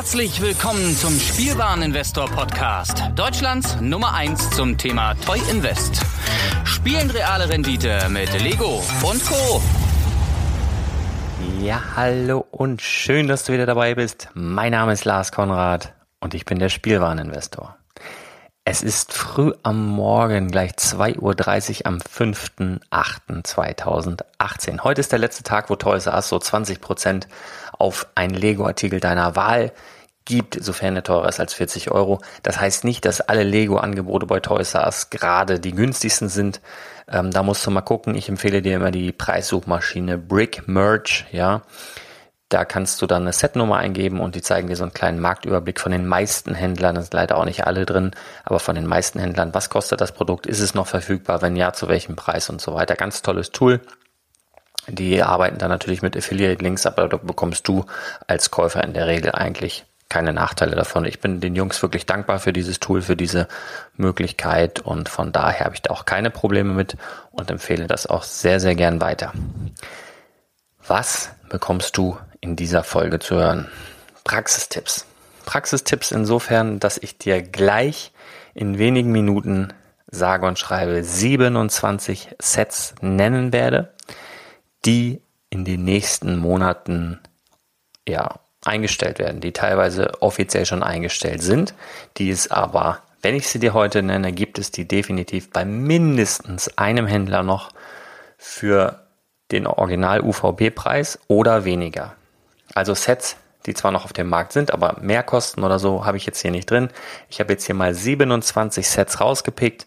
Herzlich willkommen zum Spielwareninvestor Podcast. Deutschlands Nummer 1 zum Thema Toy Invest. Spielen reale Rendite mit Lego und Co. Ja, hallo und schön, dass du wieder dabei bist. Mein Name ist Lars Konrad und ich bin der Spielwareninvestor. Es ist früh am Morgen, gleich 2.30 Uhr am 5.8.2018. Heute ist der letzte Tag, wo Toys R Us so 20% auf einen Lego-Artikel deiner Wahl gibt, sofern er teurer ist als 40 Euro. Das heißt nicht, dass alle Lego-Angebote bei Toys R Us gerade die günstigsten sind. Ähm, da musst du mal gucken. Ich empfehle dir immer die Preissuchmaschine Brick Merge, ja. Da kannst du dann eine Setnummer eingeben und die zeigen dir so einen kleinen Marktüberblick von den meisten Händlern. Das sind leider auch nicht alle drin, aber von den meisten Händlern. Was kostet das Produkt? Ist es noch verfügbar? Wenn ja, zu welchem Preis und so weiter. Ganz tolles Tool. Die arbeiten dann natürlich mit Affiliate-Links, aber da bekommst du als Käufer in der Regel eigentlich keine Nachteile davon. Ich bin den Jungs wirklich dankbar für dieses Tool, für diese Möglichkeit und von daher habe ich da auch keine Probleme mit und empfehle das auch sehr, sehr gern weiter. Was bekommst du in dieser Folge zu hören. Praxistipps. Praxistipps insofern, dass ich dir gleich in wenigen Minuten sage und schreibe 27 Sets nennen werde, die in den nächsten Monaten ja eingestellt werden, die teilweise offiziell schon eingestellt sind, die es aber, wenn ich sie dir heute nenne, gibt es die definitiv bei mindestens einem Händler noch für den Original UVP-Preis oder weniger. Also Sets, die zwar noch auf dem Markt sind, aber mehr kosten oder so, habe ich jetzt hier nicht drin. Ich habe jetzt hier mal 27 Sets rausgepickt,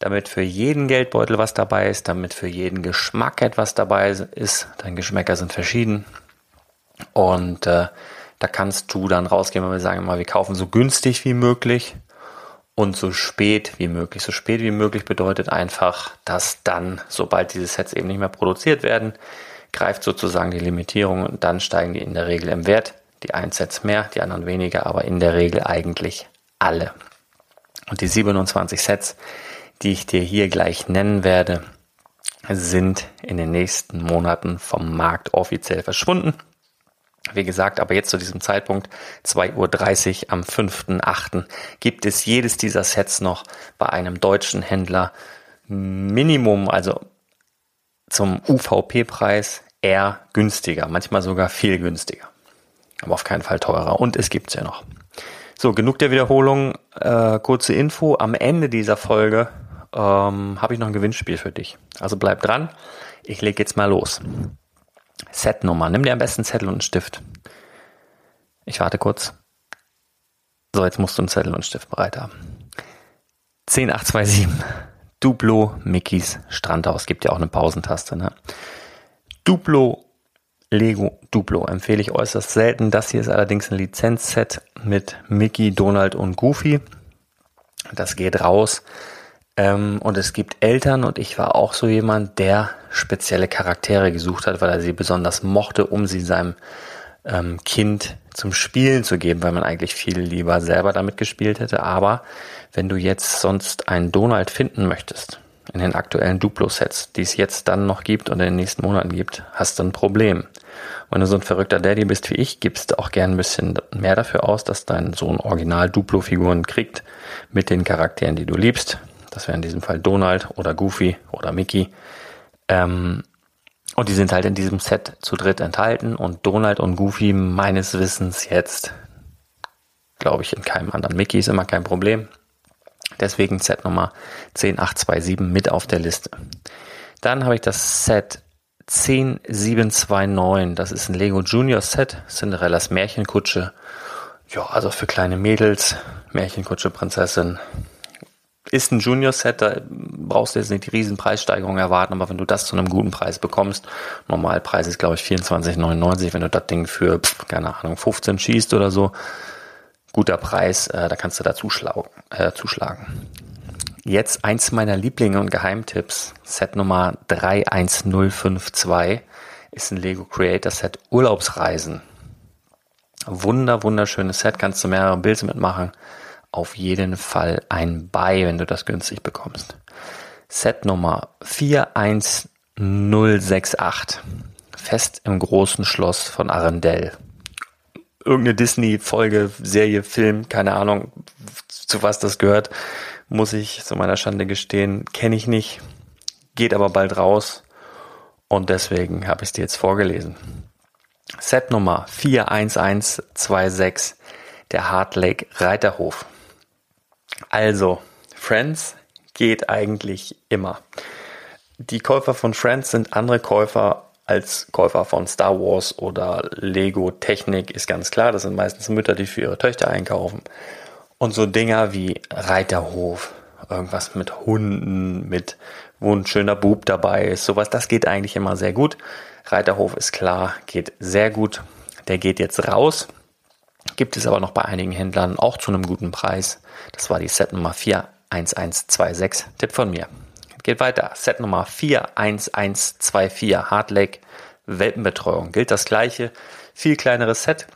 damit für jeden Geldbeutel was dabei ist, damit für jeden Geschmack etwas dabei ist. Deine Geschmäcker sind verschieden. Und äh, da kannst du dann rausgehen, wenn wir sagen mal, wir kaufen so günstig wie möglich und so spät wie möglich. So spät wie möglich bedeutet einfach, dass dann, sobald diese Sets eben nicht mehr produziert werden, greift sozusagen die Limitierung und dann steigen die in der Regel im Wert. Die einen Sets mehr, die anderen weniger, aber in der Regel eigentlich alle. Und die 27 Sets, die ich dir hier gleich nennen werde, sind in den nächsten Monaten vom Markt offiziell verschwunden. Wie gesagt, aber jetzt zu diesem Zeitpunkt, 2.30 Uhr am 5.8., gibt es jedes dieser Sets noch bei einem deutschen Händler Minimum, also zum UVP-Preis eher günstiger, manchmal sogar viel günstiger. Aber auf keinen Fall teurer. Und es gibt's ja noch. So, genug der Wiederholung. Äh, kurze Info. Am Ende dieser Folge ähm, habe ich noch ein Gewinnspiel für dich. Also bleib dran. Ich lege jetzt mal los. Setnummer. Nimm dir am besten Zettel und einen Stift. Ich warte kurz. So, jetzt musst du einen Zettel und einen Stift bereit haben. 10827. Duplo Mickeys Strandhaus. Gibt ja auch eine Pausentaste. Ne? Duplo Lego Duplo empfehle ich äußerst selten. Das hier ist allerdings ein Lizenzset mit Mickey, Donald und Goofy. Das geht raus. Ähm, und es gibt Eltern und ich war auch so jemand, der spezielle Charaktere gesucht hat, weil er sie besonders mochte, um sie seinem ähm, Kind zum Spielen zu geben, weil man eigentlich viel lieber selber damit gespielt hätte. Aber wenn du jetzt sonst einen Donald finden möchtest, in den aktuellen Duplo-Sets, die es jetzt dann noch gibt und in den nächsten Monaten gibt, hast du ein Problem. Wenn du so ein verrückter Daddy bist wie ich, gibst du auch gern ein bisschen mehr dafür aus, dass dein Sohn original Duplo-Figuren kriegt mit den Charakteren, die du liebst. Das wäre in diesem Fall Donald oder Goofy oder Mickey. Ähm, und die sind halt in diesem Set zu dritt enthalten und Donald und Goofy meines Wissens jetzt, glaube ich, in keinem anderen. Mickey ist immer kein Problem. Deswegen Set Nummer 10827 mit auf der Liste. Dann habe ich das Set 10729. Das ist ein Lego Junior Set. Cinderellas Märchenkutsche. Ja, also für kleine Mädels. Märchenkutsche Prinzessin. Ist ein Junior-Set, da brauchst du jetzt nicht die riesen Preissteigerung erwarten, aber wenn du das zu einem guten Preis bekommst, Normalpreis ist glaube ich 24,99, wenn du das Ding für, keine Ahnung, 15 schießt oder so, guter Preis, äh, da kannst du da zuschlagen, äh, zuschlagen. Jetzt eins meiner Lieblinge und Geheimtipps, Set Nummer 31052, ist ein Lego Creator Set Urlaubsreisen. Wunder, wunderschönes Set, kannst du mehrere Bilder mitmachen. Auf jeden Fall ein Buy, wenn du das günstig bekommst. Set Nummer 41068. Fest im großen Schloss von Arendelle irgendeine Disney-Folge, Serie, Film, keine Ahnung, zu was das gehört, muss ich zu meiner Schande gestehen, kenne ich nicht, geht aber bald raus und deswegen habe ich es dir jetzt vorgelesen. Set Nummer 41126, der Hard Lake Reiterhof. Also, Friends geht eigentlich immer. Die Käufer von Friends sind andere Käufer als Käufer von Star Wars oder Lego Technik, ist ganz klar. Das sind meistens Mütter, die für ihre Töchter einkaufen. Und so Dinger wie Reiterhof, irgendwas mit Hunden, mit wo ein schöner Bub dabei ist, sowas, das geht eigentlich immer sehr gut. Reiterhof ist klar, geht sehr gut. Der geht jetzt raus. Gibt es aber noch bei einigen Händlern auch zu einem guten Preis. Das war die Set Nummer 41126. Tipp von mir. Geht weiter. Set Nummer 41124 Hardleg Welpenbetreuung. Gilt das gleiche. Viel kleineres Set.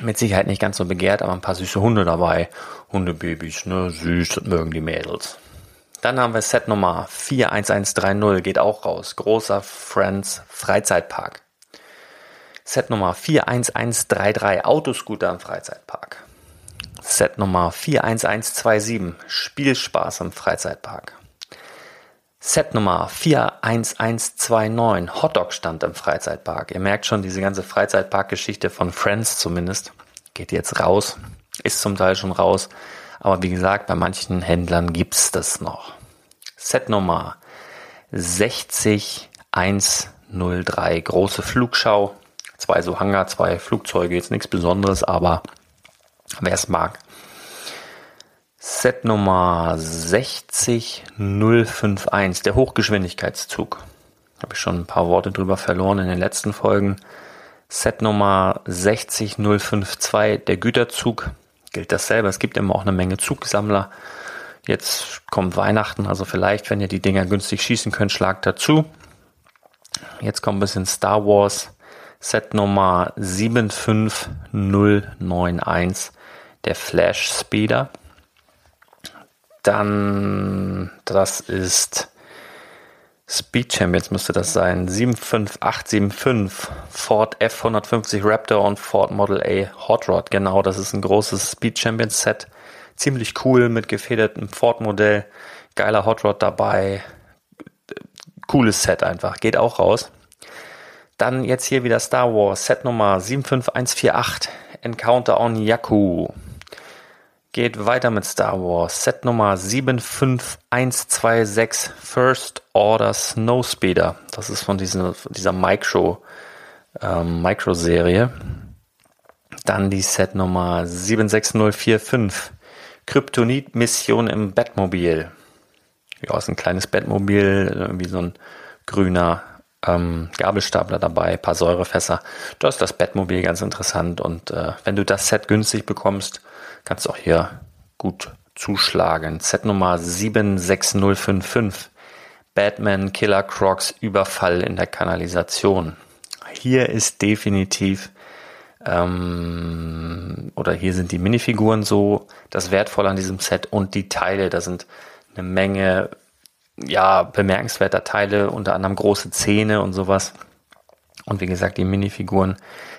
Mit Sicherheit nicht ganz so begehrt, aber ein paar süße Hunde dabei. Hundebabys, ne? Süß, das mögen die Mädels. Dann haben wir Set Nummer 41130, geht auch raus. Großer Friends Freizeitpark. Set Nummer 41133, Autoscooter im Freizeitpark. Set Nummer 41127, Spielspaß im Freizeitpark. Set Nummer 41129, Hotdog-Stand im Freizeitpark. Ihr merkt schon, diese ganze Freizeitpark-Geschichte von Friends zumindest geht jetzt raus, ist zum Teil schon raus. Aber wie gesagt, bei manchen Händlern gibt's das noch. Set Nummer 60103, große Flugschau. Zwei so Hangar, zwei Flugzeuge, jetzt nichts Besonderes, aber wer es mag. Set Nummer 60051, der Hochgeschwindigkeitszug. Habe ich schon ein paar Worte drüber verloren in den letzten Folgen. Set Nummer 60052, der Güterzug gilt dasselbe. Es gibt immer auch eine Menge Zugsammler. Jetzt kommt Weihnachten, also vielleicht, wenn ihr die Dinger günstig schießen könnt, schlagt dazu. Jetzt kommt ein bisschen Star Wars. Set Nummer 75091, der Flash Speeder. Dann, das ist Speed Champions müsste das sein. 75875 Ford F150 Raptor und Ford Model A Hot Rod. Genau, das ist ein großes Speed Champions Set. Ziemlich cool mit gefedertem Ford Modell. Geiler Hot Rod dabei. Cooles Set einfach. Geht auch raus. Dann jetzt hier wieder Star Wars Set Nummer 75148 Encounter on Jakku. Geht weiter mit Star Wars. Set Nummer 75126 First Order Snowspeeder. Das ist von dieser, dieser Micro, ähm, Micro-Serie. Dann die Set Nummer 76045 Kryptonit-Mission im Batmobil. Ja, ist ein kleines Batmobil, irgendwie so ein grüner ähm, Gabelstapler dabei, paar Säurefässer. Da ist das Batmobil ganz interessant und äh, wenn du das Set günstig bekommst, kannst auch hier gut zuschlagen. Set Nummer 76055. Batman Killer Crocs Überfall in der Kanalisation. Hier ist definitiv ähm, oder hier sind die Minifiguren so das Wertvolle an diesem Set und die Teile. Da sind eine Menge ja bemerkenswerter Teile, unter anderem große Zähne und sowas. Und wie gesagt, die Minifiguren,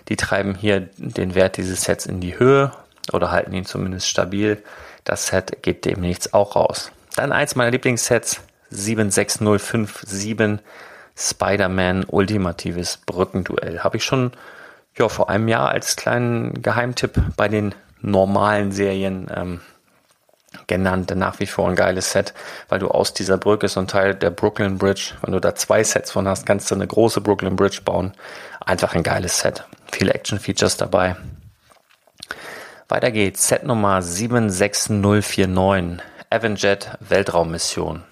die treiben hier den Wert dieses Sets in die Höhe oder halten ihn zumindest stabil. Das Set geht demnächst auch raus. Dann eins meiner Lieblingssets, 76057 Spider-Man Ultimatives Brückenduell. Habe ich schon ja, vor einem Jahr als kleinen Geheimtipp bei den normalen Serien ähm, genannt. Nach wie vor ein geiles Set, weil du aus dieser Brücke so ein Teil der Brooklyn Bridge, wenn du da zwei Sets von hast, kannst du eine große Brooklyn Bridge bauen. Einfach ein geiles Set. Viele Action-Features dabei. Weiter geht's. Set Nummer 76049. Avanjet Weltraummission.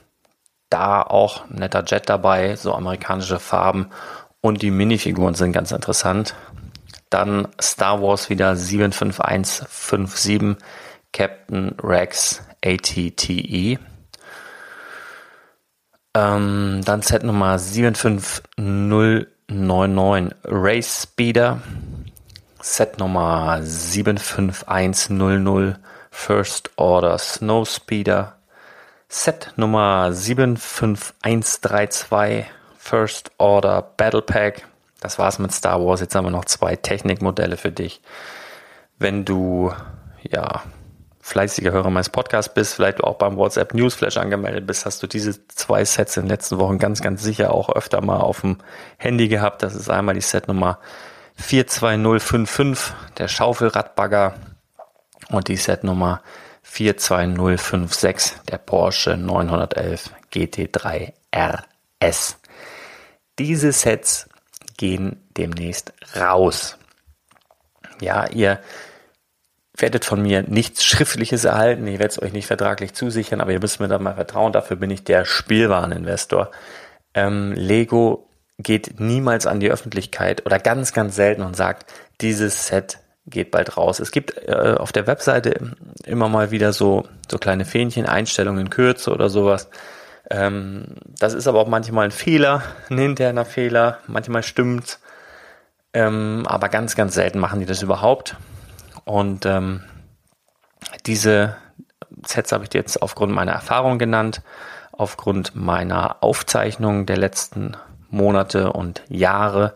Da auch netter Jet dabei, so amerikanische Farben und die Minifiguren sind ganz interessant. Dann Star Wars wieder 75157 Captain Rex ATTE. Ähm, dann Set Nummer 75099 Race Speeder Set Nummer 75100 First Order Snowspeeder. Set Nummer 75132 First Order Battle Pack. Das war's mit Star Wars. Jetzt haben wir noch zwei Technikmodelle für dich. Wenn du ja fleißiger Hörer meines Podcasts bist, vielleicht auch beim WhatsApp Newsflash angemeldet bist, hast du diese zwei Sets in den letzten Wochen ganz, ganz sicher auch öfter mal auf dem Handy gehabt. Das ist einmal die Set Nummer 42055, der Schaufelradbagger und die Set Nummer 42056, der Porsche 911 GT3 RS. Diese Sets gehen demnächst raus. Ja, ihr werdet von mir nichts Schriftliches erhalten. Ich werde es euch nicht vertraglich zusichern, aber ihr müsst mir da mal vertrauen. Dafür bin ich der Spielwareninvestor. Ähm, Lego geht niemals an die Öffentlichkeit oder ganz, ganz selten und sagt, dieses Set geht bald raus. Es gibt äh, auf der Webseite immer mal wieder so, so kleine Fähnchen, Einstellungen in Kürze oder sowas. Ähm, das ist aber auch manchmal ein Fehler, ein interner Fehler. Manchmal stimmt's. Ähm, aber ganz, ganz selten machen die das überhaupt. Und ähm, diese Sets habe ich jetzt aufgrund meiner Erfahrung genannt, aufgrund meiner Aufzeichnungen der letzten Monate und Jahre.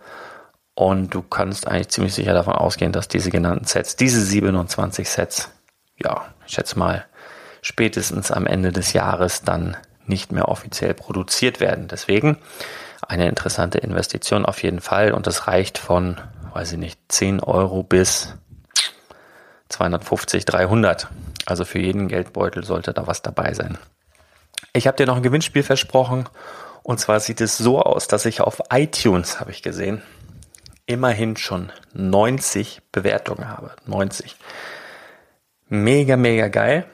Und du kannst eigentlich ziemlich sicher davon ausgehen, dass diese genannten Sets, diese 27 Sets, ja, ich schätze mal, spätestens am Ende des Jahres dann nicht mehr offiziell produziert werden. Deswegen eine interessante Investition auf jeden Fall und das reicht von, weiß ich nicht, 10 Euro bis 250, 300. Also für jeden Geldbeutel sollte da was dabei sein. Ich habe dir noch ein Gewinnspiel versprochen. Und zwar sieht es so aus, dass ich auf iTunes, habe ich gesehen, immerhin schon 90 Bewertungen habe. 90. Mega, mega geil.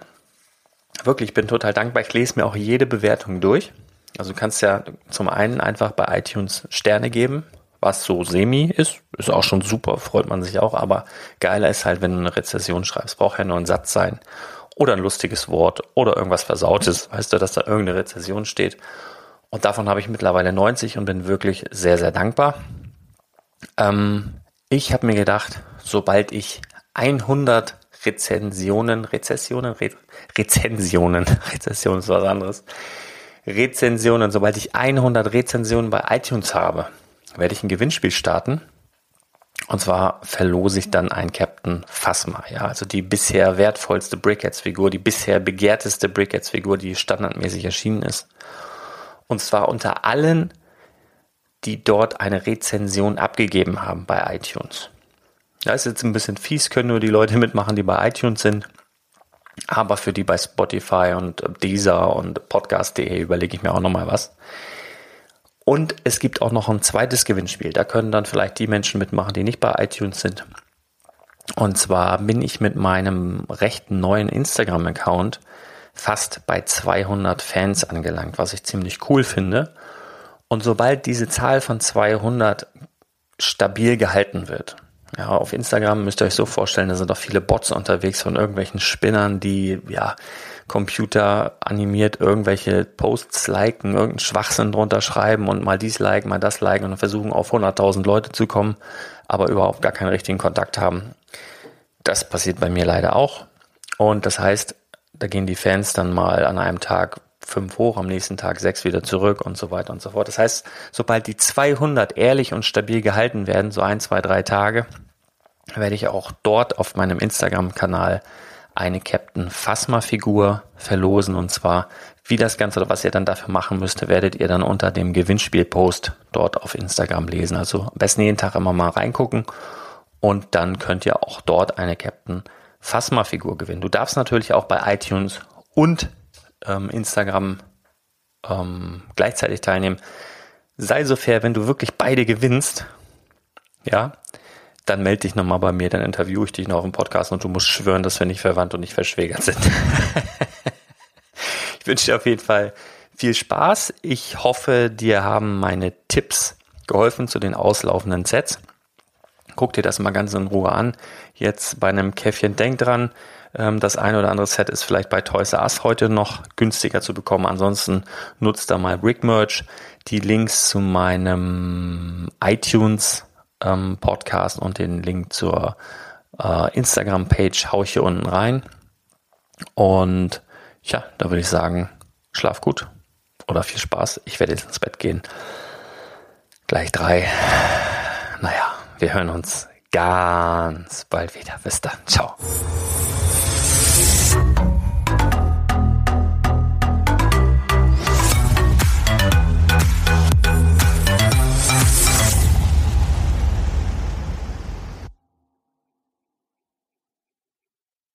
Wirklich, ich bin total dankbar. Ich lese mir auch jede Bewertung durch. Also du kannst ja zum einen einfach bei iTunes Sterne geben, was so semi ist, ist auch schon super, freut man sich auch, aber geiler ist halt, wenn du eine Rezession schreibst, braucht ja nur ein Satz sein oder ein lustiges Wort oder irgendwas Versautes, weißt du, dass da irgendeine Rezession steht. Und davon habe ich mittlerweile 90 und bin wirklich sehr, sehr dankbar. Ähm, ich habe mir gedacht, sobald ich 100 Rezensionen, Rezessionen, Re Rezensionen, Rezession ist was anderes, Rezensionen, sobald ich 100 Rezensionen bei iTunes habe, werde ich ein Gewinnspiel starten. Und zwar verlose ich dann ein Captain Phasma, ja, also die bisher wertvollste Brickheads-Figur, die bisher begehrteste Brickheads-Figur, die standardmäßig erschienen ist. Und zwar unter allen, die dort eine Rezension abgegeben haben bei iTunes. Da ist jetzt ein bisschen fies, können nur die Leute mitmachen, die bei iTunes sind. Aber für die bei Spotify und Deezer und Podcast.de überlege ich mir auch nochmal was. Und es gibt auch noch ein zweites Gewinnspiel. Da können dann vielleicht die Menschen mitmachen, die nicht bei iTunes sind. Und zwar bin ich mit meinem recht neuen Instagram-Account fast bei 200 Fans angelangt, was ich ziemlich cool finde. Und sobald diese Zahl von 200 stabil gehalten wird, ja, auf Instagram müsst ihr euch so vorstellen, da sind auch viele Bots unterwegs von irgendwelchen Spinnern, die, ja, Computer animiert irgendwelche Posts liken, irgendeinen Schwachsinn drunter schreiben und mal dies liken, mal das liken und versuchen auf 100.000 Leute zu kommen, aber überhaupt gar keinen richtigen Kontakt haben. Das passiert bei mir leider auch. Und das heißt, da gehen die Fans dann mal an einem Tag fünf hoch, am nächsten Tag sechs wieder zurück und so weiter und so fort. Das heißt, sobald die 200 ehrlich und stabil gehalten werden, so ein, zwei, drei Tage, werde ich auch dort auf meinem Instagram-Kanal eine Captain Phasma Figur verlosen und zwar wie das Ganze oder was ihr dann dafür machen müsst, werdet ihr dann unter dem Gewinnspielpost dort auf Instagram lesen. Also am besten jeden Tag immer mal reingucken und dann könnt ihr auch dort eine Captain Phasma Figur gewinnen. Du darfst natürlich auch bei iTunes und ähm, Instagram ähm, gleichzeitig teilnehmen. Sei so fair, wenn du wirklich beide gewinnst, ja, dann melde dich nochmal bei mir, dann interviewe ich dich noch auf dem Podcast und du musst schwören, dass wir nicht verwandt und nicht verschwägert sind. ich wünsche dir auf jeden Fall viel Spaß. Ich hoffe, dir haben meine Tipps geholfen zu den auslaufenden Sets. Guck dir das mal ganz in Ruhe an. Jetzt bei einem Käffchen denk dran. Ähm, das eine oder andere Set ist vielleicht bei Toys R Us heute noch günstiger zu bekommen. Ansonsten nutzt da mal Brick Merch. Die Links zu meinem iTunes ähm, Podcast und den Link zur äh, Instagram-Page haue ich hier unten rein. Und ja, da würde ich sagen, schlaf gut oder viel Spaß. Ich werde jetzt ins Bett gehen. Gleich drei. Wir hören uns ganz bald wieder. Bis dann. Ciao.